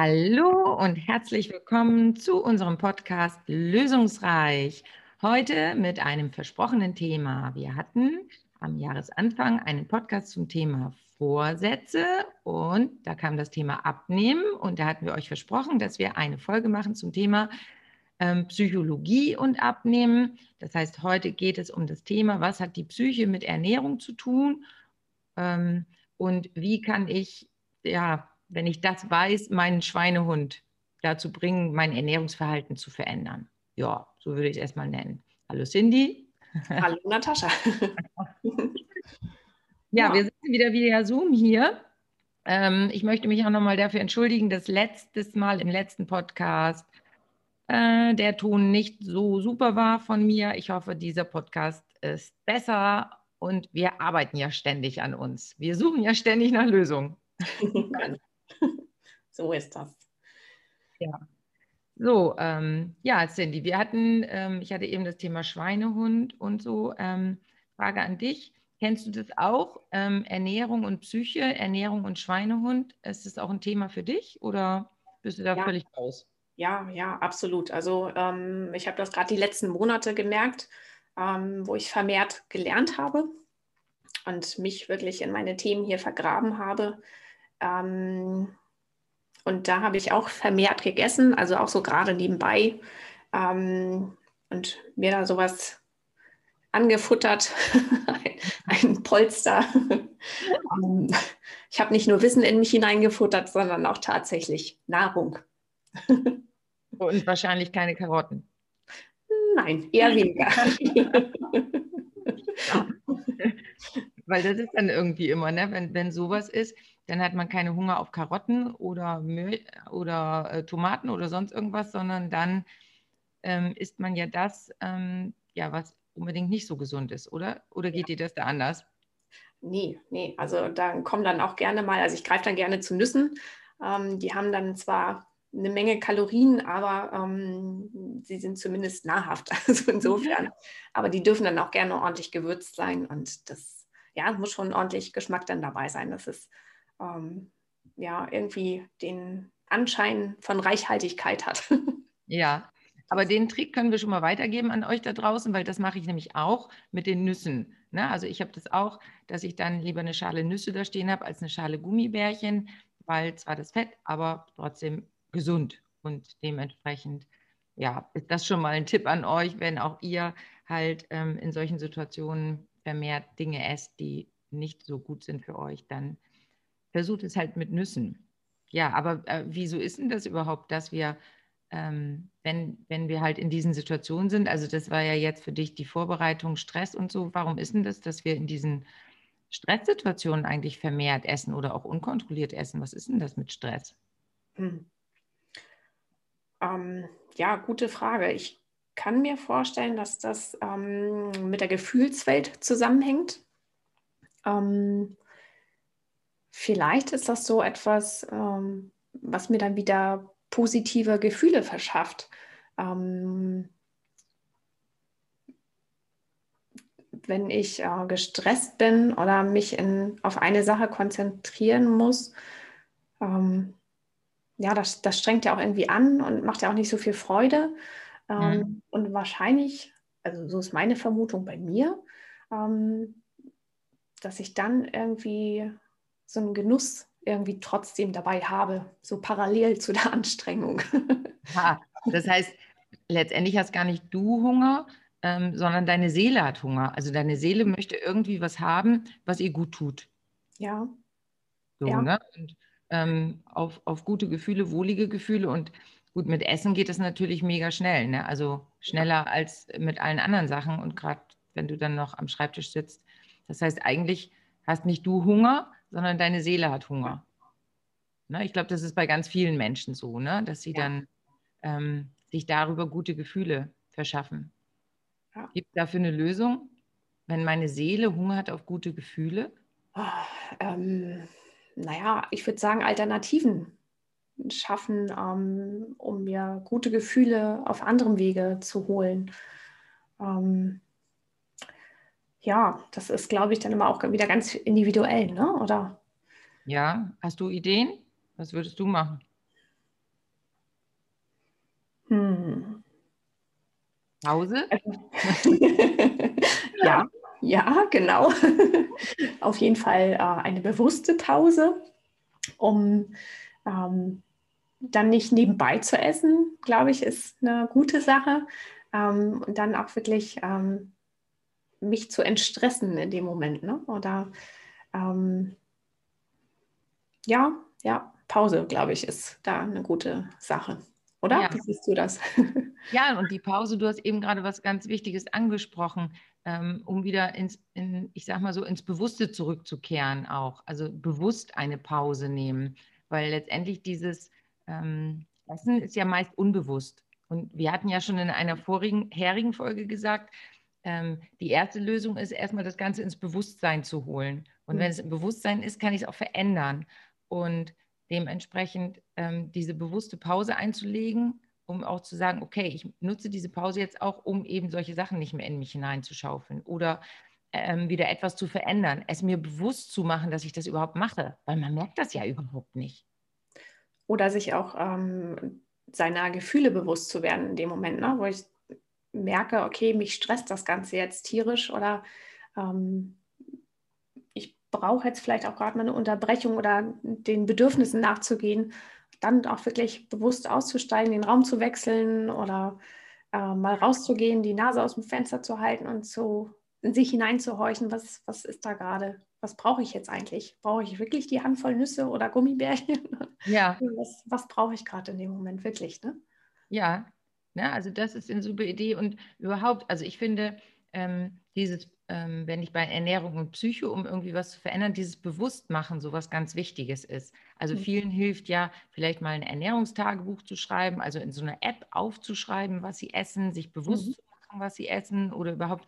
Hallo und herzlich willkommen zu unserem Podcast Lösungsreich. Heute mit einem versprochenen Thema. Wir hatten am Jahresanfang einen Podcast zum Thema Vorsätze und da kam das Thema Abnehmen und da hatten wir euch versprochen, dass wir eine Folge machen zum Thema ähm, Psychologie und Abnehmen. Das heißt, heute geht es um das Thema, was hat die Psyche mit Ernährung zu tun ähm, und wie kann ich ja wenn ich das weiß, meinen Schweinehund dazu bringen, mein Ernährungsverhalten zu verändern. Ja, so würde ich es erstmal nennen. Hallo Cindy. Hallo Natascha. ja, ja, wir sind wieder via Zoom hier. Ähm, ich möchte mich auch nochmal dafür entschuldigen, dass letztes Mal im letzten Podcast äh, der Ton nicht so super war von mir. Ich hoffe, dieser Podcast ist besser und wir arbeiten ja ständig an uns. Wir suchen ja ständig nach Lösungen. so ist das. Ja. So, ähm, ja, Cindy, wir hatten, ähm, ich hatte eben das Thema Schweinehund und so. Ähm, Frage an dich. Kennst du das auch? Ähm, Ernährung und Psyche, Ernährung und Schweinehund. Ist das auch ein Thema für dich oder bist du da ja. völlig raus? Ja, ja, absolut. Also ähm, ich habe das gerade die letzten Monate gemerkt, ähm, wo ich vermehrt gelernt habe und mich wirklich in meine Themen hier vergraben habe. Ähm, und da habe ich auch vermehrt gegessen, also auch so gerade nebenbei. Ähm, und mir da sowas angefuttert, ein Polster. Ähm, ich habe nicht nur Wissen in mich hineingefuttert, sondern auch tatsächlich Nahrung. Und wahrscheinlich keine Karotten. Nein, eher weniger. Weil das ist dann irgendwie immer, ne? wenn, wenn sowas ist, dann hat man keine Hunger auf Karotten oder Müll oder äh, Tomaten oder sonst irgendwas, sondern dann ähm, isst man ja das, ähm, ja, was unbedingt nicht so gesund ist, oder? Oder geht ja. dir das da anders? Nee, nee. Also da kommen dann auch gerne mal, also ich greife dann gerne zu Nüssen. Ähm, die haben dann zwar eine Menge Kalorien, aber ähm, sie sind zumindest nahrhaft. Also insofern. Aber die dürfen dann auch gerne ordentlich gewürzt sein und das ja, muss schon ordentlich Geschmack dann dabei sein. Das ist ähm, ja irgendwie den Anschein von Reichhaltigkeit hat. Ja, aber den Trick können wir schon mal weitergeben an euch da draußen, weil das mache ich nämlich auch mit den Nüssen. Ne? Also ich habe das auch, dass ich dann lieber eine Schale Nüsse da stehen habe als eine Schale Gummibärchen, weil zwar das Fett, aber trotzdem gesund und dementsprechend ja, ist das schon mal ein Tipp an euch, wenn auch ihr halt ähm, in solchen Situationen vermehrt Dinge esst, die nicht so gut sind für euch, dann versucht es halt mit Nüssen. Ja, aber äh, wieso ist denn das überhaupt, dass wir, ähm, wenn, wenn wir halt in diesen Situationen sind, also das war ja jetzt für dich die Vorbereitung, Stress und so, warum ist denn das, dass wir in diesen Stresssituationen eigentlich vermehrt essen oder auch unkontrolliert essen? Was ist denn das mit Stress? Hm. Ähm, ja, gute Frage. Ich kann mir vorstellen, dass das ähm, mit der Gefühlswelt zusammenhängt. Ähm, vielleicht ist das so etwas, ähm, was mir dann wieder positive Gefühle verschafft. Ähm, wenn ich äh, gestresst bin oder mich in, auf eine Sache konzentrieren muss, ähm, ja, das, das strengt ja auch irgendwie an und macht ja auch nicht so viel Freude. Ähm, mhm. Und wahrscheinlich, also so ist meine Vermutung bei mir, ähm, dass ich dann irgendwie so einen Genuss irgendwie trotzdem dabei habe, so parallel zu der Anstrengung. Ha, das heißt, letztendlich hast gar nicht du Hunger, ähm, sondern deine Seele hat Hunger. Also deine Seele möchte irgendwie was haben, was ihr gut tut. Ja. So, ja. Ne? Und, ähm, auf, auf gute Gefühle, wohlige Gefühle und gut, mit Essen geht es natürlich mega schnell, ne? also schneller als mit allen anderen Sachen und gerade wenn du dann noch am Schreibtisch sitzt. Das heißt, eigentlich hast nicht du Hunger, sondern deine Seele hat Hunger. Ne? Ich glaube, das ist bei ganz vielen Menschen so, ne? dass sie ja. dann ähm, sich darüber gute Gefühle verschaffen. Ja. Gibt es dafür eine Lösung, wenn meine Seele Hunger hat auf gute Gefühle? Oh, ähm, naja, ich würde sagen, Alternativen schaffen, ähm, um mir gute Gefühle auf anderem Wege zu holen. Ähm, ja, das ist, glaube ich, dann immer auch wieder ganz individuell, ne? oder? Ja, hast du Ideen? Was würdest du machen? Hm. Pause? Also, ja, ja, genau. Auf jeden Fall äh, eine bewusste Pause, um ähm, dann nicht nebenbei zu essen, glaube ich, ist eine gute Sache. Ähm, und dann auch wirklich ähm, mich zu entstressen in dem Moment. Ne? Oder ähm, ja, ja, Pause, glaube ich, ist da eine gute Sache. Oder? Ja. Wie siehst du das? Ja, und die Pause, du hast eben gerade was ganz Wichtiges angesprochen, ähm, um wieder ins, in, ich sag mal so, ins Bewusste zurückzukehren auch. Also bewusst eine Pause nehmen, weil letztendlich dieses ähm, Essen ist ja meist unbewusst. Und wir hatten ja schon in einer vorigen herigen Folge gesagt, ähm, die erste Lösung ist erstmal das Ganze ins Bewusstsein zu holen. Und mhm. wenn es im Bewusstsein ist, kann ich es auch verändern. Und dementsprechend ähm, diese bewusste Pause einzulegen, um auch zu sagen, okay, ich nutze diese Pause jetzt auch, um eben solche Sachen nicht mehr in mich hineinzuschaufeln oder ähm, wieder etwas zu verändern, es mir bewusst zu machen, dass ich das überhaupt mache, weil man merkt das ja überhaupt nicht. Oder sich auch ähm, seiner Gefühle bewusst zu werden in dem Moment, ne? wo ich merke, okay, mich stresst das Ganze jetzt tierisch oder ähm, brauche jetzt vielleicht auch gerade mal eine Unterbrechung oder den Bedürfnissen nachzugehen, dann auch wirklich bewusst auszusteigen, den Raum zu wechseln oder äh, mal rauszugehen, die Nase aus dem Fenster zu halten und so in sich hineinzuhorchen, was, was ist da gerade, was brauche ich jetzt eigentlich? Brauche ich wirklich die Handvoll Nüsse oder Gummibärchen? Ja. Was, was brauche ich gerade in dem Moment wirklich? Ne? Ja, ne, also das ist eine super Idee und überhaupt, also ich finde, ähm, dieses ähm, wenn ich bei Ernährung und Psycho, um irgendwie was zu verändern, dieses Bewusstmachen so was ganz Wichtiges ist. Also mhm. vielen hilft ja, vielleicht mal ein Ernährungstagebuch zu schreiben, also in so einer App aufzuschreiben, was sie essen, sich bewusst mhm. zu machen, was sie essen oder überhaupt.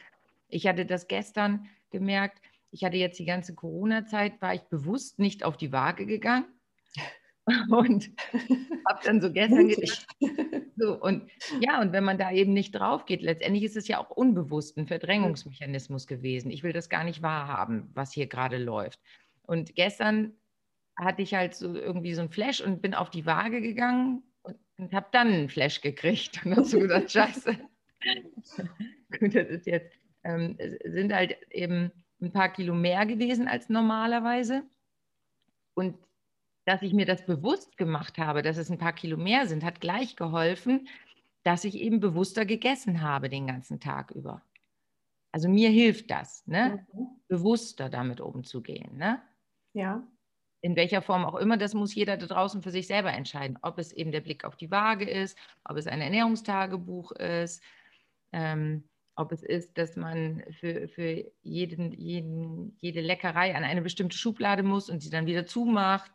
Ich hatte das gestern gemerkt, ich hatte jetzt die ganze Corona-Zeit, war ich bewusst nicht auf die Waage gegangen und habe dann so gestern gedacht, so, und ja, und wenn man da eben nicht drauf geht, letztendlich ist es ja auch unbewusst ein Verdrängungsmechanismus gewesen. Ich will das gar nicht wahrhaben, was hier gerade läuft. Und gestern hatte ich halt so irgendwie so ein Flash und bin auf die Waage gegangen und, und habe dann einen Flash gekriegt und so gesagt, scheiße. Gut, das ist jetzt, ähm, sind halt eben ein paar Kilo mehr gewesen als normalerweise. Und dass ich mir das bewusst gemacht habe, dass es ein paar Kilo mehr sind, hat gleich geholfen, dass ich eben bewusster gegessen habe den ganzen Tag über. Also mir hilft das, ne? Mhm. bewusster damit umzugehen. Ne? Ja. In welcher Form auch immer, das muss jeder da draußen für sich selber entscheiden. Ob es eben der Blick auf die Waage ist, ob es ein Ernährungstagebuch ist, ähm, ob es ist, dass man für, für jeden, jeden, jede Leckerei an eine bestimmte Schublade muss und sie dann wieder zumacht.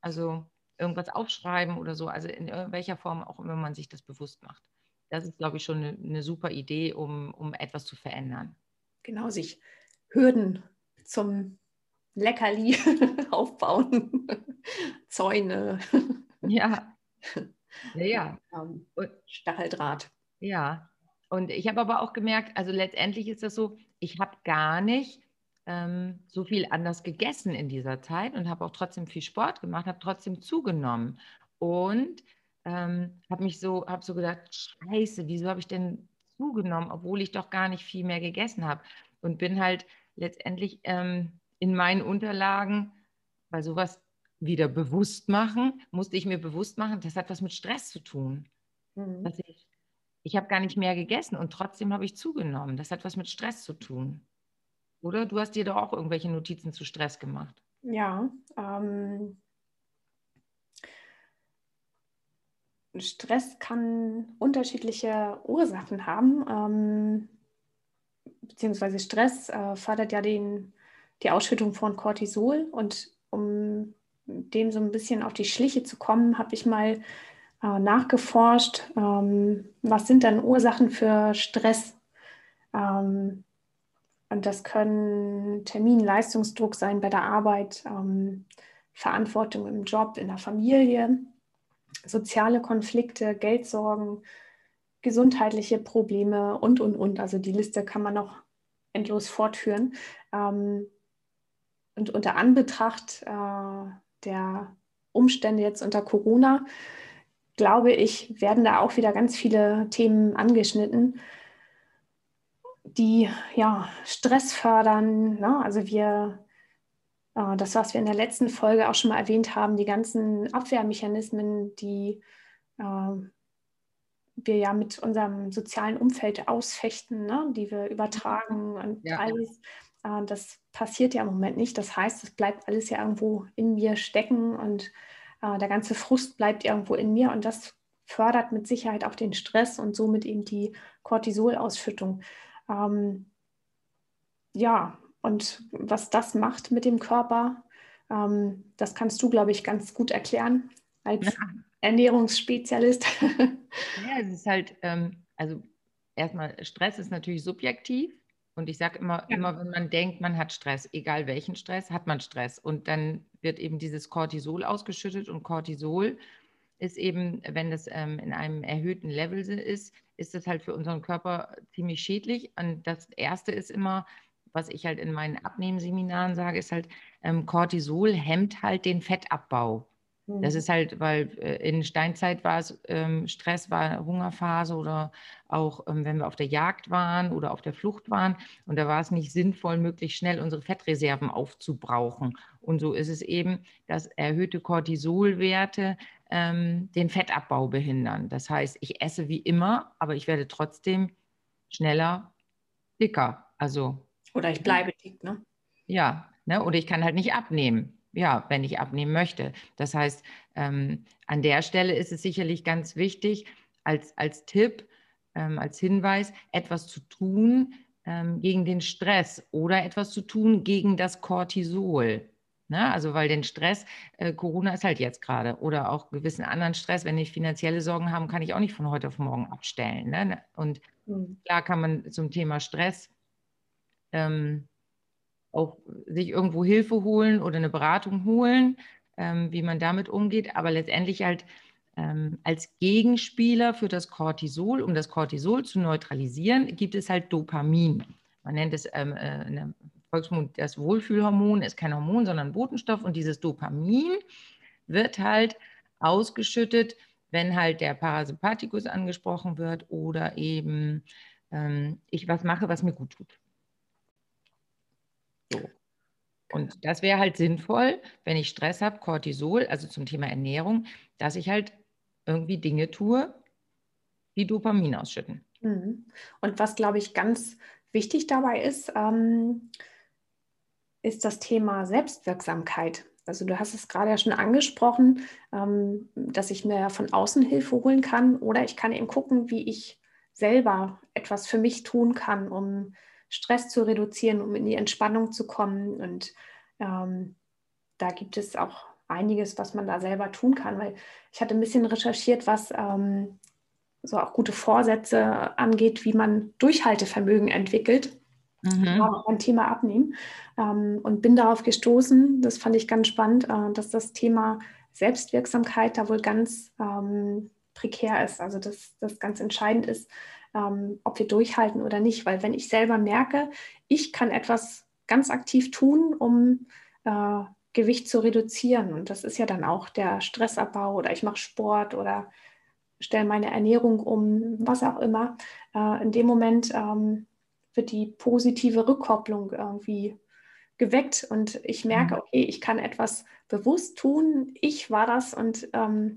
Also irgendwas aufschreiben oder so, also in welcher Form auch immer man sich das bewusst macht. Das ist, glaube ich, schon eine, eine super Idee, um, um etwas zu verändern. Genau, sich Hürden zum Leckerli aufbauen, Zäune. Ja. Ja. Und, Stacheldraht. Ja. Und ich habe aber auch gemerkt, also letztendlich ist das so, ich habe gar nicht ähm, so viel anders gegessen in dieser Zeit und habe auch trotzdem viel Sport gemacht, habe trotzdem zugenommen und ähm, habe mich so, habe so gedacht, Scheiße, wieso habe ich denn zugenommen, obwohl ich doch gar nicht viel mehr gegessen habe und bin halt letztendlich ähm, in meinen Unterlagen bei sowas wieder bewusst machen, musste ich mir bewusst machen, das hat was mit Stress zu tun. Mhm. ich ich habe gar nicht mehr gegessen und trotzdem habe ich zugenommen. Das hat was mit Stress zu tun. Oder du hast dir doch auch irgendwelche Notizen zu Stress gemacht. Ja, ähm, Stress kann unterschiedliche Ursachen haben, ähm, beziehungsweise Stress äh, fördert ja den, die Ausschüttung von Cortisol und um dem so ein bisschen auf die Schliche zu kommen, habe ich mal äh, nachgeforscht, ähm, was sind dann Ursachen für Stress. Ähm, und das können Termin, Leistungsdruck sein bei der Arbeit, ähm, Verantwortung im Job, in der Familie, soziale Konflikte, Geldsorgen, gesundheitliche Probleme und, und, und. Also die Liste kann man noch endlos fortführen. Ähm, und unter Anbetracht äh, der Umstände jetzt unter Corona glaube ich, werden da auch wieder ganz viele Themen angeschnitten, die ja Stress fördern. Ne? Also wir, äh, das, was wir in der letzten Folge auch schon mal erwähnt haben, die ganzen Abwehrmechanismen, die äh, wir ja mit unserem sozialen Umfeld ausfechten, ne? die wir übertragen und ja. alles. Äh, das passiert ja im Moment nicht. Das heißt, es bleibt alles ja irgendwo in mir stecken und äh, der ganze Frust bleibt irgendwo in mir und das fördert mit Sicherheit auch den Stress und somit eben die Cortisolausschüttung. Ähm, ja, und was das macht mit dem Körper, ähm, das kannst du, glaube ich, ganz gut erklären als ja. Ernährungsspezialist. ja, es ist halt, ähm, also erstmal, Stress ist natürlich subjektiv. Und ich sage immer, ja. immer, wenn man denkt, man hat Stress, egal welchen Stress, hat man Stress. Und dann wird eben dieses Cortisol ausgeschüttet. Und Cortisol ist eben, wenn das ähm, in einem erhöhten Level ist, ist das halt für unseren Körper ziemlich schädlich. Und das Erste ist immer, was ich halt in meinen Abnehmseminaren sage, ist halt, ähm, Cortisol hemmt halt den Fettabbau. Das mhm. ist halt, weil äh, in Steinzeit war es ähm, Stress, war Hungerphase oder auch ähm, wenn wir auf der Jagd waren oder auf der Flucht waren. Und da war es nicht sinnvoll, möglichst schnell unsere Fettreserven aufzubrauchen. Und so ist es eben, dass erhöhte Cortisolwerte ähm, den Fettabbau behindern. Das heißt, ich esse wie immer, aber ich werde trotzdem schneller dicker. Also oder ich bleibe dick, ne? Ja, ne? oder ich kann halt nicht abnehmen ja, wenn ich abnehmen möchte. Das heißt, ähm, an der Stelle ist es sicherlich ganz wichtig, als, als Tipp, ähm, als Hinweis, etwas zu tun ähm, gegen den Stress oder etwas zu tun gegen das Cortisol. Ne? Also weil den Stress, äh, Corona ist halt jetzt gerade oder auch gewissen anderen Stress, wenn ich finanzielle Sorgen habe, kann ich auch nicht von heute auf morgen abstellen. Ne? Und mhm. klar kann man zum Thema Stress ähm, auch sich irgendwo Hilfe holen oder eine Beratung holen, ähm, wie man damit umgeht, aber letztendlich halt ähm, als Gegenspieler für das Cortisol, um das Cortisol zu neutralisieren, gibt es halt Dopamin. Man nennt es ähm, äh, in der Volksmund das Wohlfühlhormon, ist kein Hormon, sondern Botenstoff und dieses Dopamin wird halt ausgeschüttet, wenn halt der Parasympathikus angesprochen wird oder eben ähm, ich was mache, was mir gut tut. So. Und das wäre halt sinnvoll, wenn ich Stress habe, Cortisol, also zum Thema Ernährung, dass ich halt irgendwie Dinge tue, die Dopamin ausschütten. Mhm. Und was, glaube ich, ganz wichtig dabei ist, ähm, ist das Thema Selbstwirksamkeit. Also du hast es gerade ja schon angesprochen, ähm, dass ich mir von außen Hilfe holen kann oder ich kann eben gucken, wie ich selber etwas für mich tun kann, um Stress zu reduzieren, um in die Entspannung zu kommen. Und ähm, da gibt es auch einiges, was man da selber tun kann, weil ich hatte ein bisschen recherchiert, was ähm, so auch gute Vorsätze angeht, wie man Durchhaltevermögen entwickelt. Mhm. Ein Thema abnehmen. Ähm, und bin darauf gestoßen, das fand ich ganz spannend, äh, dass das Thema Selbstwirksamkeit da wohl ganz ähm, prekär ist, also dass das ganz entscheidend ist, ähm, ob wir durchhalten oder nicht. Weil wenn ich selber merke, ich kann etwas ganz aktiv tun, um äh, Gewicht zu reduzieren, und das ist ja dann auch der Stressabbau oder ich mache Sport oder stelle meine Ernährung um, was auch immer, äh, in dem Moment wird die positive Rückkopplung irgendwie geweckt und ich merke, mhm. okay, ich kann etwas bewusst tun, ich war das und ähm,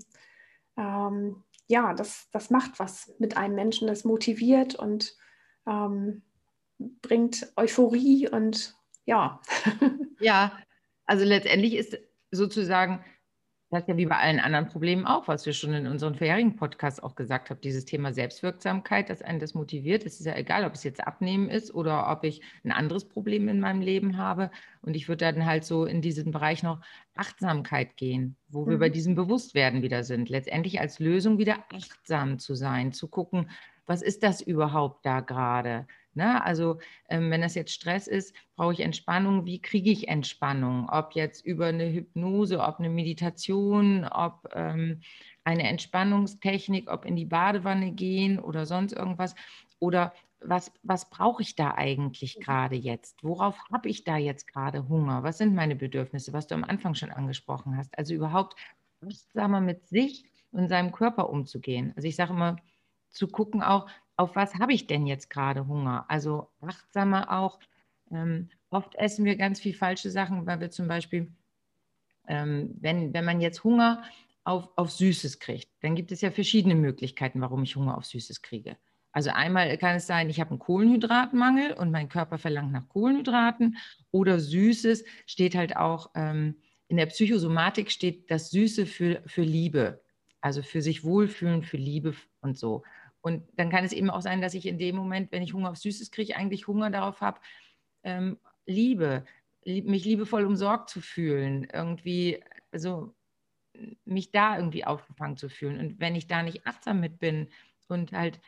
ähm, ja, das, das macht was mit einem Menschen, das motiviert und ähm, bringt Euphorie und ja. Ja, also letztendlich ist sozusagen das ist ja wie bei allen anderen Problemen auch, was wir schon in unseren vorherigen Podcasts auch gesagt haben, dieses Thema Selbstwirksamkeit, dass einen das motiviert. Es ist ja egal, ob es jetzt Abnehmen ist oder ob ich ein anderes Problem in meinem Leben habe. Und ich würde dann halt so in diesen Bereich noch Achtsamkeit gehen, wo mhm. wir bei mhm. diesem Bewusstwerden wieder sind. Letztendlich als Lösung wieder achtsam zu sein, zu gucken, was ist das überhaupt da gerade? Ne? Also ähm, wenn das jetzt Stress ist, brauche ich Entspannung. Wie kriege ich Entspannung? Ob jetzt über eine Hypnose, ob eine Meditation, ob ähm, eine Entspannungstechnik, ob in die Badewanne gehen oder sonst irgendwas. Oder was, was brauche ich da eigentlich mhm. gerade jetzt? Worauf habe ich da jetzt gerade Hunger? Was sind meine Bedürfnisse, was du am Anfang schon angesprochen hast? Also überhaupt achtsamer mit sich und seinem Körper umzugehen. Also ich sage immer, zu gucken auch, auf was habe ich denn jetzt gerade Hunger? Also achtsamer auch. Ähm, oft essen wir ganz viel falsche Sachen, weil wir zum Beispiel, ähm, wenn, wenn man jetzt Hunger auf, auf Süßes kriegt, dann gibt es ja verschiedene Möglichkeiten, warum ich Hunger auf Süßes kriege. Also einmal kann es sein, ich habe einen Kohlenhydratmangel und mein Körper verlangt nach Kohlenhydraten oder Süßes steht halt auch, ähm, in der Psychosomatik steht das Süße für, für Liebe, also für sich wohlfühlen, für Liebe und so. Und dann kann es eben auch sein, dass ich in dem Moment, wenn ich Hunger auf Süßes kriege, eigentlich Hunger darauf habe, ähm, Liebe, mich liebevoll umsorgt zu fühlen, irgendwie, also mich da irgendwie aufgefangen zu fühlen. Und wenn ich da nicht achtsam mit bin und halt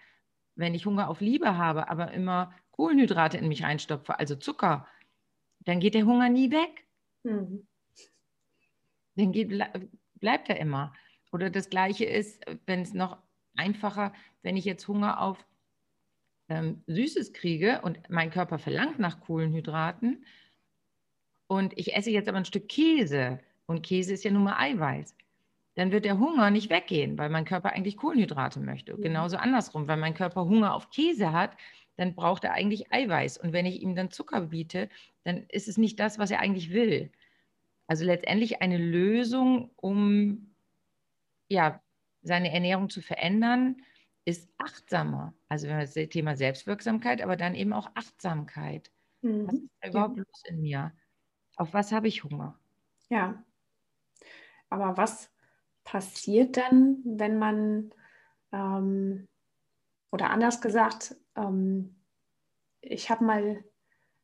wenn ich Hunger auf Liebe habe, aber immer Kohlenhydrate in mich reinstopfe, also Zucker, dann geht der Hunger nie weg. Mhm. Dann geht, bleibt er immer. Oder das Gleiche ist, wenn es noch einfacher, wenn ich jetzt Hunger auf ähm, Süßes kriege und mein Körper verlangt nach Kohlenhydraten und ich esse jetzt aber ein Stück Käse und Käse ist ja nun mal Eiweiß dann wird der Hunger nicht weggehen, weil mein Körper eigentlich Kohlenhydrate möchte. Mhm. Genauso andersrum, weil mein Körper Hunger auf Käse hat, dann braucht er eigentlich Eiweiß. Und wenn ich ihm dann Zucker biete, dann ist es nicht das, was er eigentlich will. Also letztendlich eine Lösung, um ja, seine Ernährung zu verändern, ist achtsamer. Also wenn wir das Thema Selbstwirksamkeit, aber dann eben auch Achtsamkeit. Mhm. Was ist da überhaupt ja. los in mir? Auf was habe ich Hunger? Ja. Aber was passiert dann, wenn man, ähm, oder anders gesagt, ähm, ich habe mal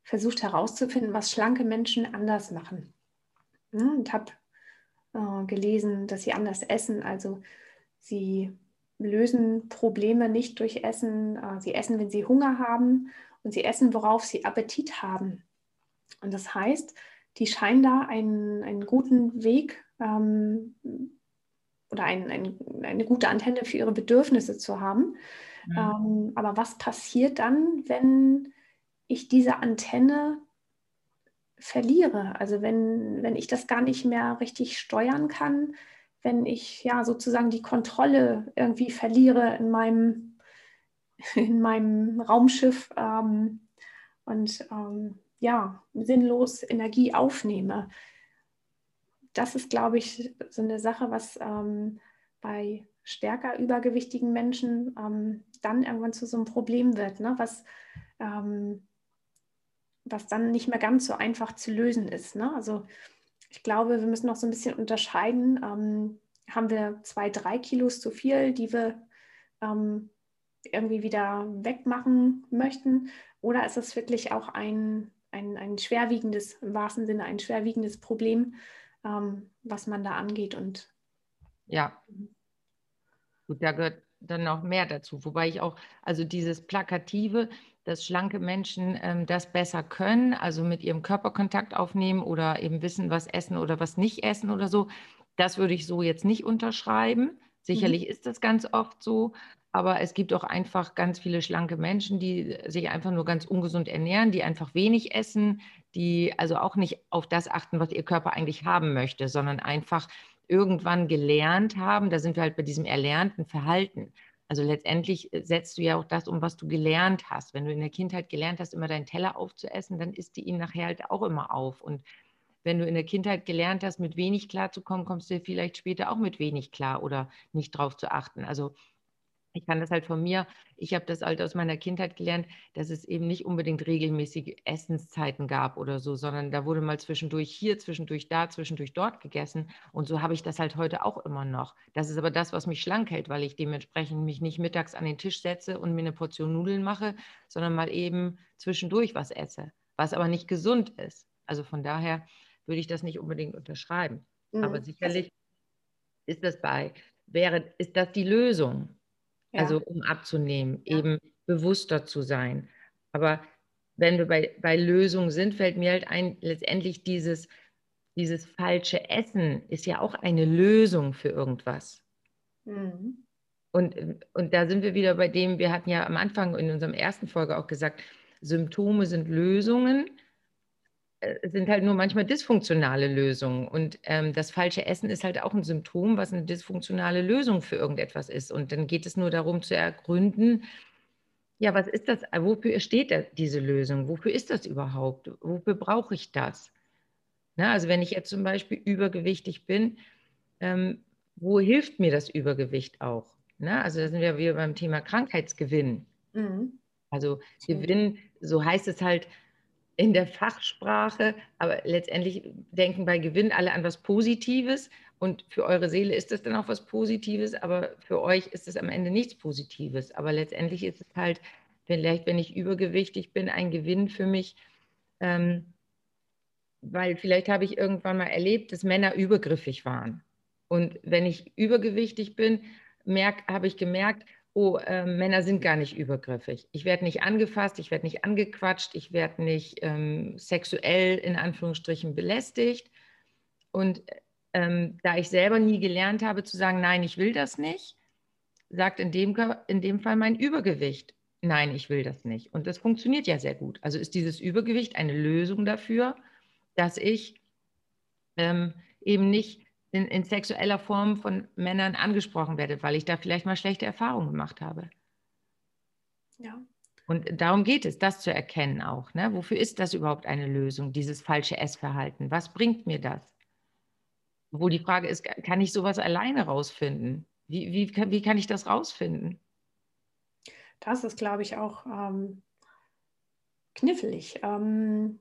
versucht herauszufinden, was schlanke Menschen anders machen. Ja, und habe äh, gelesen, dass sie anders essen. Also sie lösen Probleme nicht durch Essen. Äh, sie essen, wenn sie Hunger haben und sie essen, worauf sie Appetit haben. Und das heißt, die scheinen da einen, einen guten Weg ähm, oder ein, ein, eine gute Antenne für ihre Bedürfnisse zu haben. Mhm. Ähm, aber was passiert dann, wenn ich diese Antenne verliere? Also wenn, wenn ich das gar nicht mehr richtig steuern kann, wenn ich ja sozusagen die Kontrolle irgendwie verliere in meinem, in meinem Raumschiff ähm, und ähm, ja, sinnlos Energie aufnehme das ist, glaube ich, so eine Sache, was ähm, bei stärker übergewichtigen Menschen ähm, dann irgendwann zu so einem Problem wird, ne? was, ähm, was dann nicht mehr ganz so einfach zu lösen ist. Ne? Also ich glaube, wir müssen noch so ein bisschen unterscheiden. Ähm, haben wir zwei, drei Kilos zu viel, die wir ähm, irgendwie wieder wegmachen möchten? Oder ist es wirklich auch ein, ein, ein schwerwiegendes, im wahrsten Sinne ein schwerwiegendes Problem, ähm, was man da angeht. Und ja, gut, da gehört dann noch mehr dazu. Wobei ich auch, also dieses Plakative, dass schlanke Menschen ähm, das besser können, also mit ihrem Körperkontakt aufnehmen oder eben wissen, was essen oder was nicht essen oder so, das würde ich so jetzt nicht unterschreiben. Sicherlich mhm. ist das ganz oft so, aber es gibt auch einfach ganz viele schlanke Menschen, die sich einfach nur ganz ungesund ernähren, die einfach wenig essen, die also auch nicht auf das achten, was ihr Körper eigentlich haben möchte, sondern einfach irgendwann gelernt haben. Da sind wir halt bei diesem erlernten Verhalten. Also letztendlich setzt du ja auch das um, was du gelernt hast. Wenn du in der Kindheit gelernt hast, immer deinen Teller aufzuessen, dann isst du ihn nachher halt auch immer auf. Und wenn du in der Kindheit gelernt hast, mit wenig klarzukommen, kommst du vielleicht später auch mit wenig klar oder nicht drauf zu achten. Also ich kann das halt von mir, ich habe das halt aus meiner Kindheit gelernt, dass es eben nicht unbedingt regelmäßige Essenszeiten gab oder so, sondern da wurde mal zwischendurch hier, zwischendurch da, zwischendurch dort gegessen. Und so habe ich das halt heute auch immer noch. Das ist aber das, was mich schlank hält, weil ich dementsprechend mich nicht mittags an den Tisch setze und mir eine Portion Nudeln mache, sondern mal eben zwischendurch was esse, was aber nicht gesund ist. Also von daher würde ich das nicht unbedingt unterschreiben. Mhm. Aber sicherlich ist das bei, wäre, ist das die Lösung? Ja. Also um abzunehmen, ja. eben bewusster zu sein. Aber wenn wir bei, bei Lösungen sind, fällt mir halt ein, letztendlich dieses, dieses falsche Essen ist ja auch eine Lösung für irgendwas. Mhm. Und, und da sind wir wieder bei dem, wir hatten ja am Anfang in unserem ersten Folge auch gesagt, Symptome sind Lösungen. Äh, sind halt nur manchmal dysfunktionale Lösungen. Und ähm, das falsche Essen ist halt auch ein Symptom, was eine dysfunktionale Lösung für irgendetwas ist. Und dann geht es nur darum zu ergründen, ja, was ist das? Wofür steht diese Lösung? Wofür ist das überhaupt? Wofür brauche ich das? Na, also wenn ich jetzt zum Beispiel übergewichtig bin, ähm, wo hilft mir das Übergewicht auch? Na, also da sind wir wieder beim Thema Krankheitsgewinn. Mhm. Also Gewinn, so heißt es halt in der Fachsprache, aber letztendlich denken bei Gewinn alle an was Positives und für eure Seele ist das dann auch was Positives, aber für euch ist es am Ende nichts Positives. Aber letztendlich ist es halt, vielleicht, wenn ich übergewichtig bin, ein Gewinn für mich, ähm, weil vielleicht habe ich irgendwann mal erlebt, dass Männer übergriffig waren. Und wenn ich übergewichtig bin, habe ich gemerkt, oh, äh, Männer sind gar nicht übergriffig. Ich werde nicht angefasst, ich werde nicht angequatscht, ich werde nicht ähm, sexuell in Anführungsstrichen belästigt. Und ähm, da ich selber nie gelernt habe zu sagen, nein, ich will das nicht, sagt in dem, in dem Fall mein Übergewicht, nein, ich will das nicht. Und das funktioniert ja sehr gut. Also ist dieses Übergewicht eine Lösung dafür, dass ich ähm, eben nicht in, in sexueller Form von Männern angesprochen werde, weil ich da vielleicht mal schlechte Erfahrungen gemacht habe. Ja. Und darum geht es, das zu erkennen auch. Ne? Wofür ist das überhaupt eine Lösung, dieses falsche Essverhalten? Was bringt mir das? Wo die Frage ist, kann ich sowas alleine rausfinden? Wie, wie, wie kann ich das rausfinden? Das ist, glaube ich, auch ähm, knifflig. Ähm,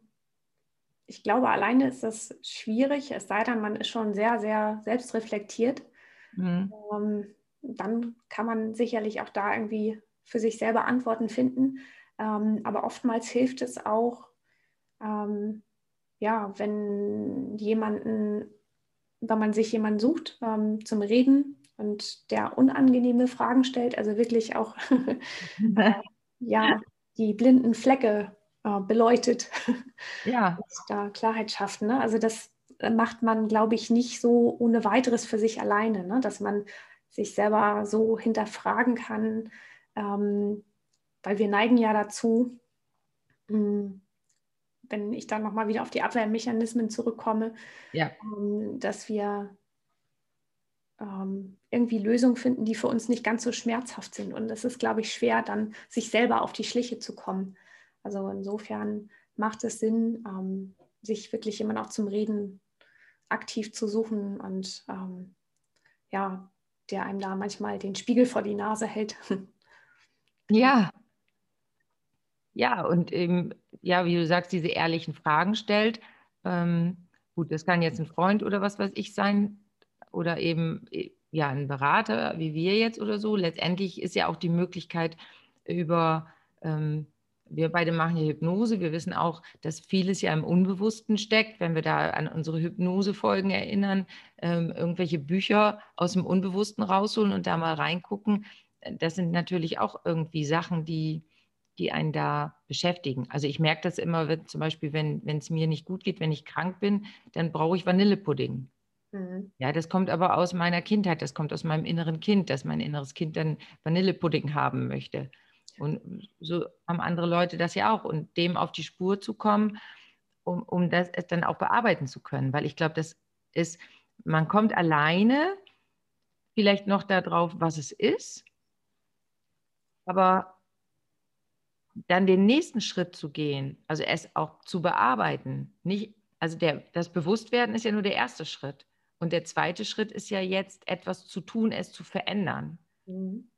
ich glaube, alleine ist das schwierig, es sei denn, man ist schon sehr, sehr selbstreflektiert. Mhm. Ähm, dann kann man sicherlich auch da irgendwie für sich selber Antworten finden. Ähm, aber oftmals hilft es auch, ähm, ja, wenn jemanden, wenn man sich jemanden sucht ähm, zum Reden und der unangenehme Fragen stellt, also wirklich auch äh, ja, die blinden Flecke äh, beleuchtet. Ja. Und da Klarheit schafft. Ne? Also das äh, macht man, glaube ich, nicht so ohne weiteres für sich alleine, ne? dass man sich selber so hinterfragen kann, ähm, weil wir neigen ja dazu, mh, hm, wenn ich dann nochmal wieder auf die Abwehrmechanismen zurückkomme, ja. ähm, dass wir ähm, irgendwie Lösungen finden, die für uns nicht ganz so schmerzhaft sind. Und es ist, glaube ich, schwer, dann sich selber auf die Schliche zu kommen. Also insofern macht es Sinn, ähm, sich wirklich immer noch zum Reden aktiv zu suchen und ähm, ja, der einem da manchmal den Spiegel vor die Nase hält. Ja. Ja, und eben, ja, wie du sagst, diese ehrlichen Fragen stellt. Ähm, gut, das kann jetzt ein Freund oder was weiß ich sein oder eben ja ein Berater wie wir jetzt oder so. Letztendlich ist ja auch die Möglichkeit über ähm, wir beide machen hier Hypnose. Wir wissen auch, dass vieles ja im Unbewussten steckt. Wenn wir da an unsere Hypnosefolgen erinnern, ähm, irgendwelche Bücher aus dem Unbewussten rausholen und da mal reingucken, äh, das sind natürlich auch irgendwie Sachen, die, die einen da beschäftigen. Also ich merke das immer, wenn, zum Beispiel, wenn es mir nicht gut geht, wenn ich krank bin, dann brauche ich Vanillepudding. Mhm. Ja, das kommt aber aus meiner Kindheit, das kommt aus meinem inneren Kind, dass mein inneres Kind dann Vanillepudding haben möchte. Und so haben andere Leute das ja auch. Und dem auf die Spur zu kommen, um, um das dann auch bearbeiten zu können. Weil ich glaube, das ist, man kommt alleine vielleicht noch darauf, was es ist, aber dann den nächsten Schritt zu gehen, also es auch zu bearbeiten. Nicht, also der, das Bewusstwerden ist ja nur der erste Schritt. Und der zweite Schritt ist ja jetzt etwas zu tun, es zu verändern. Mhm.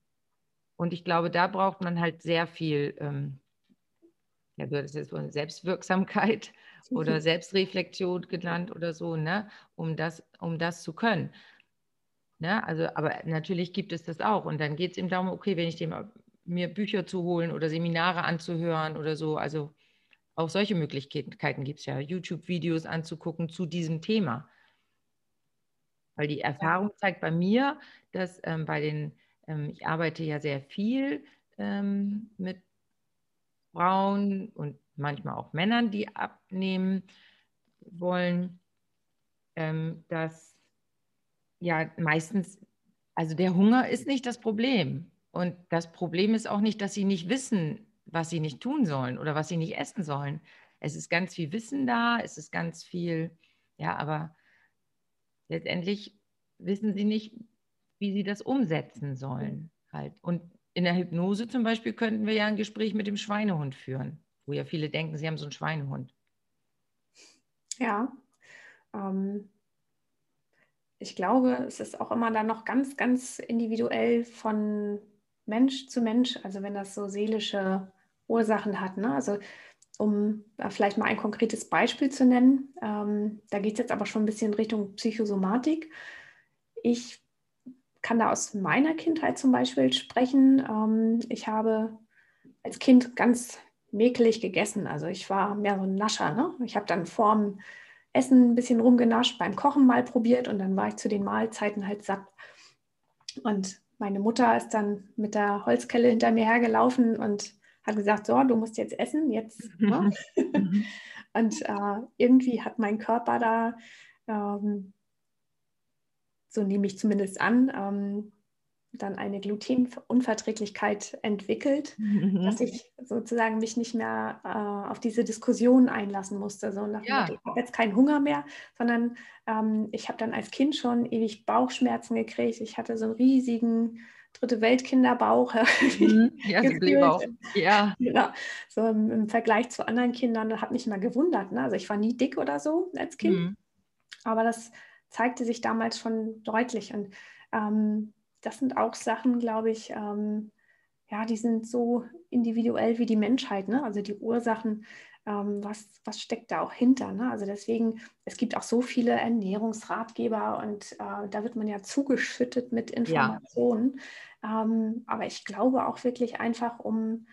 Und ich glaube, da braucht man halt sehr viel, ähm, ja, du hattest jetzt Selbstwirksamkeit oder Selbstreflexion genannt oder so, ne, um das, um das zu können. Ne? Also, aber natürlich gibt es das auch. Und dann geht es eben darum, okay, wenn ich dem, mir Bücher zu holen oder Seminare anzuhören oder so, also auch solche Möglichkeiten gibt es ja, YouTube-Videos anzugucken zu diesem Thema. Weil die Erfahrung zeigt bei mir, dass ähm, bei den ich arbeite ja sehr viel ähm, mit Frauen und manchmal auch Männern, die abnehmen wollen, ähm, dass ja meistens, also der Hunger ist nicht das Problem. Und das Problem ist auch nicht, dass sie nicht wissen, was sie nicht tun sollen oder was sie nicht essen sollen. es ist ganz viel Wissen da, es ist ganz viel, ja, aber letztendlich wissen sie nicht, wie sie das umsetzen sollen. Halt. Und in der Hypnose zum Beispiel könnten wir ja ein Gespräch mit dem Schweinehund führen, wo ja viele denken, sie haben so einen Schweinehund. Ja. Ähm, ich glaube, es ist auch immer dann noch ganz, ganz individuell von Mensch zu Mensch, also wenn das so seelische Ursachen hat. Ne? Also um vielleicht mal ein konkretes Beispiel zu nennen, ähm, da geht es jetzt aber schon ein bisschen Richtung Psychosomatik. Ich kann da aus meiner Kindheit zum Beispiel sprechen. Ähm, ich habe als Kind ganz mäkelig gegessen. Also ich war mehr so ein Nascher. Ne? Ich habe dann vorm Essen ein bisschen rumgenascht, beim Kochen mal probiert und dann war ich zu den Mahlzeiten halt satt. Und meine Mutter ist dann mit der Holzkelle hinter mir hergelaufen und hat gesagt, so, du musst jetzt essen, jetzt. Ne? Mhm. und äh, irgendwie hat mein Körper da ähm, so nehme ich zumindest an, ähm, dann eine Glutenunverträglichkeit entwickelt, mhm. dass ich sozusagen mich nicht mehr äh, auf diese Diskussion einlassen musste. So nach ja. Ich habe jetzt keinen Hunger mehr, sondern ähm, ich habe dann als Kind schon ewig Bauchschmerzen gekriegt. Ich hatte so einen riesigen dritte Weltkinderbauch. Mhm. Ja, so ja. Genau. So im, im, Vergleich zu anderen Kindern hat mich mal gewundert. Ne? Also ich war nie dick oder so als Kind. Mhm. Aber das zeigte sich damals schon deutlich. Und ähm, das sind auch Sachen, glaube ich, ähm, ja, die sind so individuell wie die Menschheit. Ne? Also die Ursachen, ähm, was, was steckt da auch hinter? Ne? Also deswegen, es gibt auch so viele Ernährungsratgeber und äh, da wird man ja zugeschüttet mit Informationen. Ja. Ähm, aber ich glaube auch wirklich einfach, um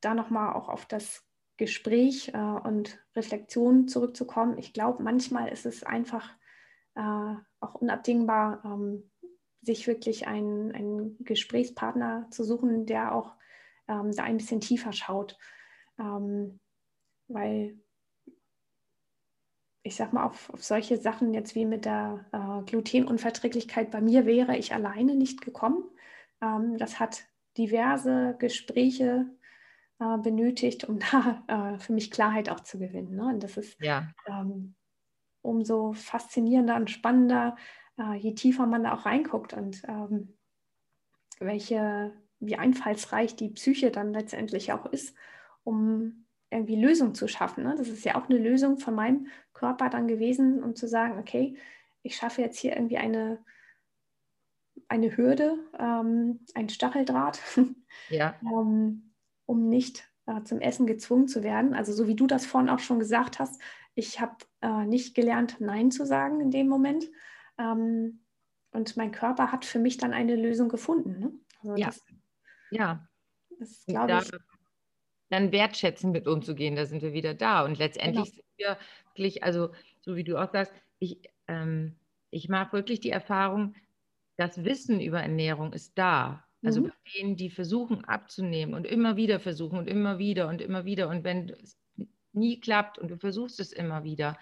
da nochmal auch auf das Gespräch äh, und Reflexion zurückzukommen. Ich glaube, manchmal ist es einfach äh, auch unabdingbar, ähm, sich wirklich einen, einen, Gesprächspartner zu suchen, der auch ähm, da ein bisschen tiefer schaut. Ähm, weil ich sag mal, auf, auf, solche Sachen jetzt wie mit der äh, Glutenunverträglichkeit bei mir wäre ich alleine nicht gekommen. Ähm, das hat diverse Gespräche äh, benötigt, um da äh, für mich Klarheit auch zu gewinnen. Ne? Und das ist ja. ähm, umso faszinierender und spannender, äh, je tiefer man da auch reinguckt und ähm, welche, wie einfallsreich die Psyche dann letztendlich auch ist, um irgendwie Lösungen zu schaffen. Ne? Das ist ja auch eine Lösung von meinem Körper dann gewesen, um zu sagen, okay, ich schaffe jetzt hier irgendwie eine, eine Hürde, ähm, ein Stacheldraht, ja. ähm, um nicht äh, zum Essen gezwungen zu werden. Also so wie du das vorhin auch schon gesagt hast, ich habe äh, nicht gelernt, Nein zu sagen in dem Moment. Ähm, und mein Körper hat für mich dann eine Lösung gefunden. Ne? Also ja. Das, ja. Das glaube ich. Dann wertschätzen mit umzugehen, da sind wir wieder da. Und letztendlich genau. sind wir wirklich, also so wie du auch sagst, ich, ähm, ich mache wirklich die Erfahrung, das Wissen über Ernährung ist da. Also mhm. bei denen, die versuchen abzunehmen und immer wieder versuchen und immer wieder und immer wieder. Und wenn es nie klappt und du versuchst es immer wieder,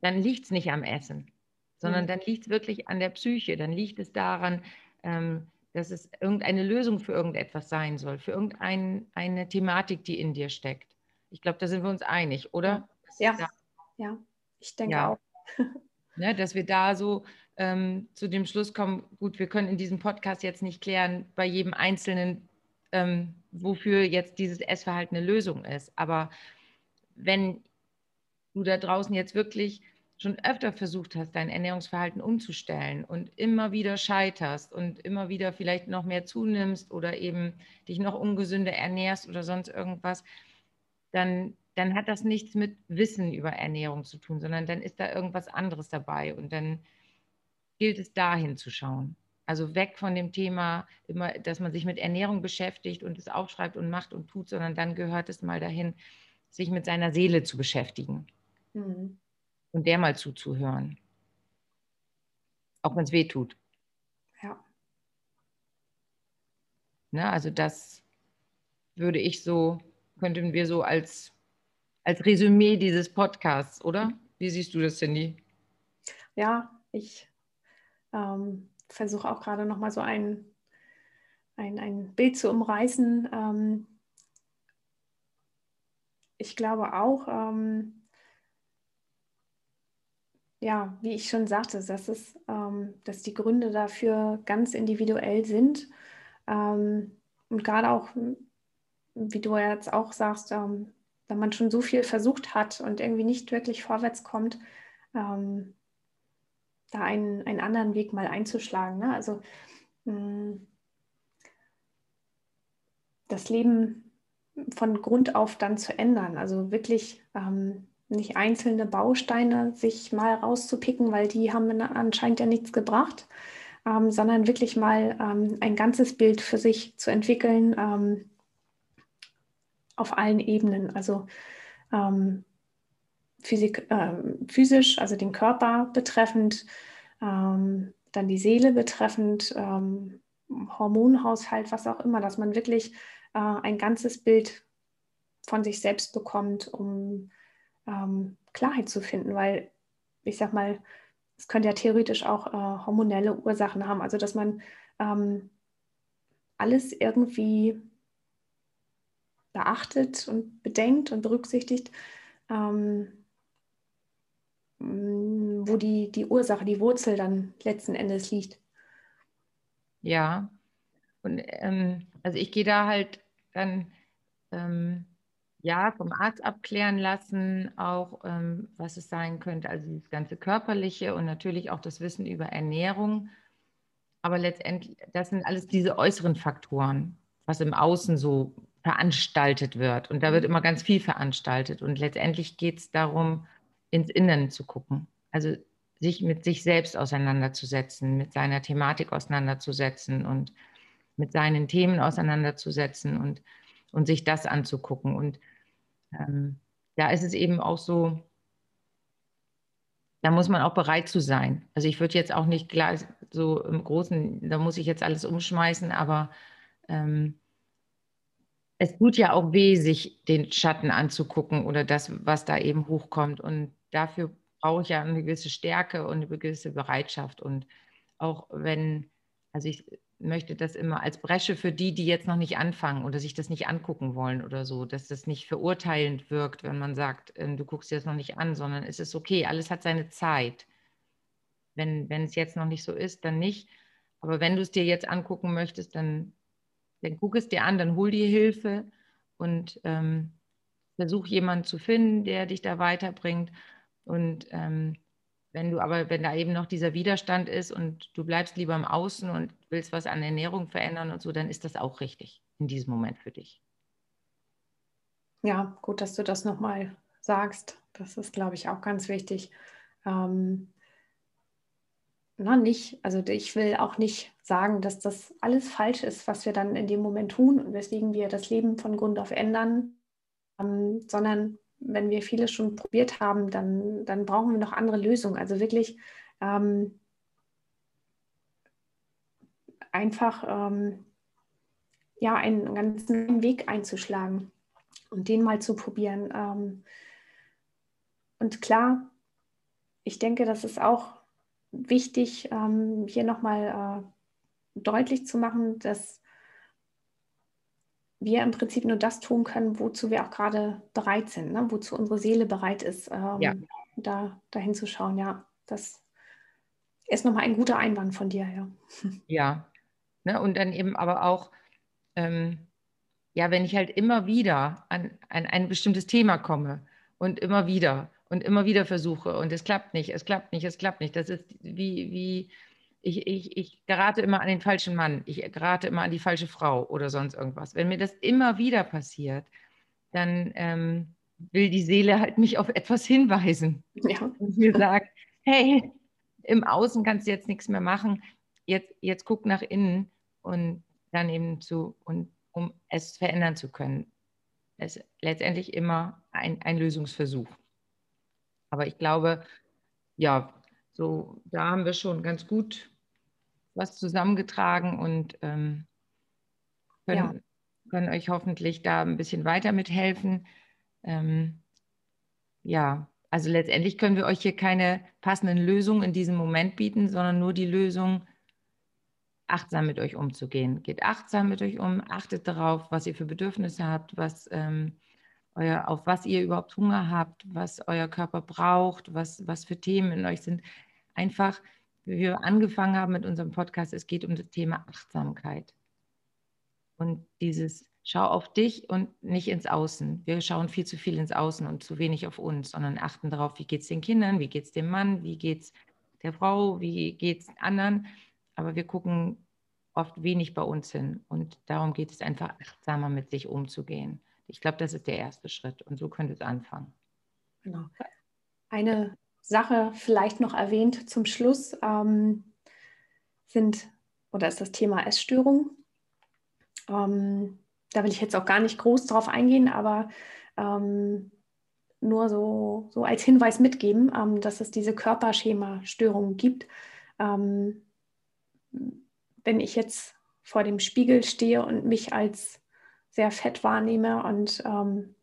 dann liegt es nicht am Essen, sondern mhm. dann liegt es wirklich an der Psyche. Dann liegt es daran, ähm, dass es irgendeine Lösung für irgendetwas sein soll, für irgendeine Thematik, die in dir steckt. Ich glaube, da sind wir uns einig, oder? Ja, ja, ja ich denke ja. auch. ne, dass wir da so ähm, zu dem Schluss kommen, gut, wir können in diesem Podcast jetzt nicht klären, bei jedem Einzelnen, ähm, wofür jetzt dieses Essverhalten eine Lösung ist. Aber wenn du da draußen jetzt wirklich schon öfter versucht hast, dein Ernährungsverhalten umzustellen und immer wieder scheiterst und immer wieder vielleicht noch mehr zunimmst oder eben dich noch ungesünder ernährst oder sonst irgendwas, dann, dann hat das nichts mit Wissen über Ernährung zu tun, sondern dann ist da irgendwas anderes dabei und dann gilt es dahin zu schauen. Also weg von dem Thema, immer, dass man sich mit Ernährung beschäftigt und es aufschreibt und macht und tut, sondern dann gehört es mal dahin, sich mit seiner Seele zu beschäftigen mhm. und der mal zuzuhören. Auch wenn es weh tut. Ja. Ne, also das würde ich so, könnten wir so als, als Resümee dieses Podcasts, oder? Wie siehst du das, Cindy? Ja, ich ähm, versuche auch gerade nochmal so ein, ein, ein Bild zu umreißen. Ähm, ich glaube auch, ähm, ja, wie ich schon sagte, dass, es, ähm, dass die Gründe dafür ganz individuell sind. Ähm, und gerade auch, wie du jetzt auch sagst, ähm, wenn man schon so viel versucht hat und irgendwie nicht wirklich vorwärts kommt, ähm, da einen, einen anderen Weg mal einzuschlagen. Ne? Also mh, mm, das Leben von Grund auf dann zu ändern. Also wirklich ähm, nicht einzelne Bausteine sich mal rauszupicken, weil die haben anscheinend ja nichts gebracht, ähm, sondern wirklich mal ähm, ein ganzes Bild für sich zu entwickeln ähm, auf allen Ebenen. Also ähm, Physik, äh, physisch, also den Körper betreffend, ähm, dann die Seele betreffend, ähm, Hormonhaushalt, was auch immer, dass man wirklich äh, ein ganzes Bild von sich selbst bekommt, um ähm, Klarheit zu finden, weil ich sag mal, es könnte ja theoretisch auch äh, hormonelle Ursachen haben, also dass man ähm, alles irgendwie beachtet und bedenkt und berücksichtigt, ähm, wo die, die Ursache, die Wurzel dann letzten Endes liegt. Ja, und ähm, also ich gehe da halt dann ähm, ja, vom Arzt abklären lassen, auch ähm, was es sein könnte, also das ganze körperliche und natürlich auch das Wissen über Ernährung. Aber letztendlich, das sind alles diese äußeren Faktoren, was im Außen so veranstaltet wird. Und da wird immer ganz viel veranstaltet. Und letztendlich geht es darum, ins Inneren zu gucken. Also sich mit sich selbst auseinanderzusetzen, mit seiner Thematik auseinanderzusetzen und mit seinen Themen auseinanderzusetzen und, und sich das anzugucken. Und ähm, da ist es eben auch so, da muss man auch bereit zu sein. Also ich würde jetzt auch nicht gleich so im Großen, da muss ich jetzt alles umschmeißen, aber ähm, es tut ja auch weh, sich den Schatten anzugucken oder das, was da eben hochkommt. Und dafür brauche ich ja eine gewisse Stärke und eine gewisse Bereitschaft. Und auch wenn, also ich möchte das immer als Bresche für die, die jetzt noch nicht anfangen oder sich das nicht angucken wollen oder so, dass das nicht verurteilend wirkt, wenn man sagt, ähm, du guckst dir das noch nicht an, sondern es ist okay, alles hat seine Zeit. Wenn, wenn es jetzt noch nicht so ist, dann nicht. Aber wenn du es dir jetzt angucken möchtest, dann, dann guck es dir an, dann hol dir Hilfe und ähm, versuch jemanden zu finden, der dich da weiterbringt. Und ähm, wenn du aber, wenn da eben noch dieser Widerstand ist und du bleibst lieber im Außen und willst was an Ernährung verändern und so, dann ist das auch richtig in diesem Moment für dich. Ja, gut, dass du das nochmal sagst. Das ist, glaube ich, auch ganz wichtig. Ähm, na, nicht, also ich will auch nicht sagen, dass das alles falsch ist, was wir dann in dem Moment tun und weswegen wir das Leben von Grund auf ändern, ähm, sondern wenn wir vieles schon probiert haben, dann, dann brauchen wir noch andere Lösungen. Also wirklich ähm, einfach ähm, ja, einen ganz neuen Weg einzuschlagen und den mal zu probieren. Ähm, und klar, ich denke, das ist auch wichtig, ähm, hier nochmal äh, deutlich zu machen, dass wir im Prinzip nur das tun können, wozu wir auch gerade bereit sind, ne? wozu unsere Seele bereit ist, ähm, ja. da dahin zu schauen. Ja, das ist nochmal ein guter Einwand von dir, ja. Ja, ne? und dann eben aber auch, ähm, ja, wenn ich halt immer wieder an, an ein bestimmtes Thema komme und immer wieder und immer wieder versuche und es klappt nicht, es klappt nicht, es klappt nicht. Das ist wie, wie ich, ich, ich gerate immer an den falschen Mann, ich gerate immer an die falsche Frau oder sonst irgendwas. Wenn mir das immer wieder passiert, dann ähm, will die Seele halt mich auf etwas hinweisen ja. und mir sagt, hey, im Außen kannst du jetzt nichts mehr machen, jetzt, jetzt guck nach innen und dann eben zu, und um es verändern zu können. Es ist letztendlich immer ein, ein Lösungsversuch. Aber ich glaube, ja, so, da haben wir schon ganz gut was zusammengetragen und ähm, können, ja. können, euch hoffentlich da ein bisschen weiter mithelfen. Ähm, ja, also letztendlich können wir euch hier keine passenden Lösungen in diesem Moment bieten, sondern nur die Lösung, achtsam mit euch umzugehen. Geht achtsam mit euch um, achtet darauf, was ihr für Bedürfnisse habt, was ähm, euer, auf was ihr überhaupt Hunger habt, was euer Körper braucht, was, was für Themen in euch sind. Einfach, wie wir angefangen haben mit unserem Podcast, es geht um das Thema Achtsamkeit. Und dieses Schau auf dich und nicht ins Außen. Wir schauen viel zu viel ins Außen und zu wenig auf uns, sondern achten darauf, wie geht es den Kindern, wie geht es dem Mann, wie geht es der Frau, wie geht es anderen. Aber wir gucken oft wenig bei uns hin. Und darum geht es einfach achtsamer mit sich umzugehen. Ich glaube, das ist der erste Schritt und so könnte es anfangen. Genau. Eine Sache vielleicht noch erwähnt zum Schluss ähm, sind oder ist das Thema Essstörung. Ähm, da will ich jetzt auch gar nicht groß drauf eingehen, aber ähm, nur so, so als Hinweis mitgeben, ähm, dass es diese Körperschema-Störungen gibt. Ähm, wenn ich jetzt vor dem Spiegel stehe und mich als sehr fett wahrnehme und ähm,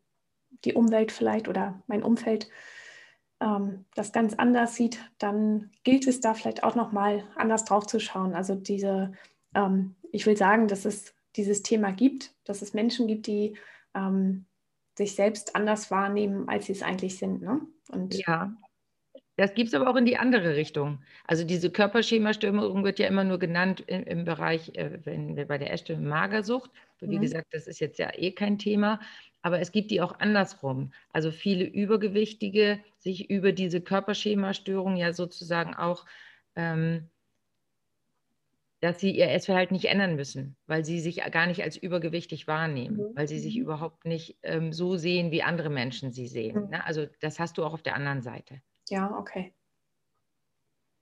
die Umwelt vielleicht oder mein Umfeld ähm, das ganz anders sieht, dann gilt es da vielleicht auch nochmal anders drauf zu schauen. Also diese, ähm, ich will sagen, dass es dieses Thema gibt, dass es Menschen gibt, die ähm, sich selbst anders wahrnehmen, als sie es eigentlich sind. Ne? Und ja, das gibt es aber auch in die andere Richtung. Also diese Körperschemastörung wird ja immer nur genannt im, im Bereich, äh, wenn wir bei der Essstörung Magersucht. Wie mhm. gesagt, das ist jetzt ja eh kein Thema. Aber es gibt die auch andersrum. Also viele Übergewichtige sich über diese Körperschemastörung ja sozusagen auch ähm, dass sie ihr Essverhalten nicht ändern müssen, weil sie sich gar nicht als übergewichtig wahrnehmen, mhm. weil sie sich mhm. überhaupt nicht ähm, so sehen, wie andere Menschen sie sehen. Mhm. Ne? Also das hast du auch auf der anderen Seite. Ja, okay.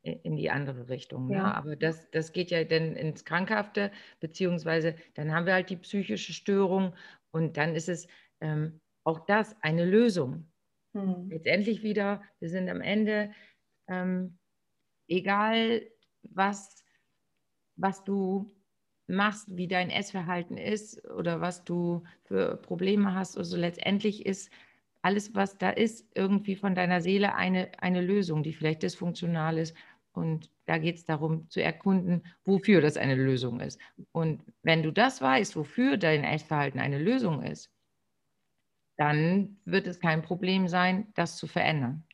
In die andere Richtung. Ne? Ja. Ne? Aber das, das geht ja dann ins Krankhafte, beziehungsweise dann haben wir halt die psychische Störung und dann ist es ähm, auch das eine Lösung. Mhm. Letztendlich wieder, wir sind am Ende, ähm, egal was was du machst, wie dein Essverhalten ist oder was du für Probleme hast. Also letztendlich ist alles, was da ist, irgendwie von deiner Seele eine, eine Lösung, die vielleicht dysfunktional ist. Und da geht es darum zu erkunden, wofür das eine Lösung ist. Und wenn du das weißt, wofür dein Essverhalten eine Lösung ist, dann wird es kein Problem sein, das zu verändern.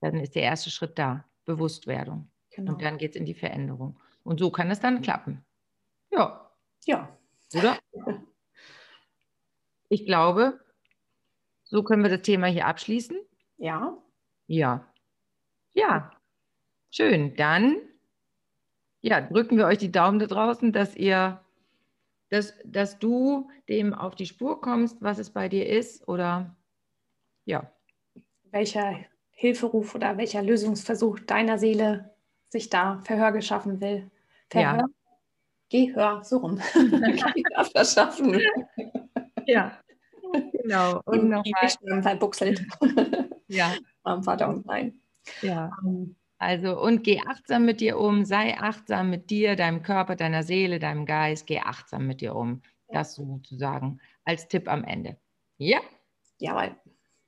Dann ist der erste Schritt da, Bewusstwerdung. Genau. Und dann geht es in die Veränderung. Und so kann es dann klappen. Ja. Ja. Oder? Ich glaube, so können wir das Thema hier abschließen. Ja. Ja. Ja. Schön. Dann ja, drücken wir euch die Daumen da draußen, dass ihr, dass, dass du dem auf die Spur kommst, was es bei dir ist oder ja. Welcher Hilferuf oder welcher Lösungsversuch deiner Seele sich da Verhör geschaffen will. Verhör, ja. Gehör, so rum. Gehör verschaffen. Ja, genau. Und, nochmal. verbuchselt. ja. Am Vater und Nein. Ja. Ähm. Also, und geh achtsam mit dir um, sei achtsam mit dir, deinem Körper, deiner Seele, deinem Geist, geh achtsam mit dir um. Das sozusagen als Tipp am Ende. Ja? Jawohl.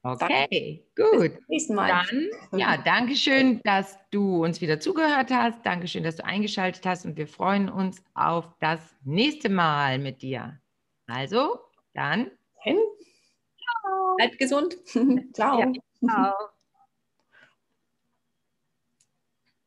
Okay, gut. Bis nächsten Mal. Dann, ja, danke schön, dass du uns wieder zugehört hast. Danke schön, dass du eingeschaltet hast und wir freuen uns auf das nächste Mal mit dir. Also, dann. Ciao. Bleibt gesund. ciao. Ja, ciao.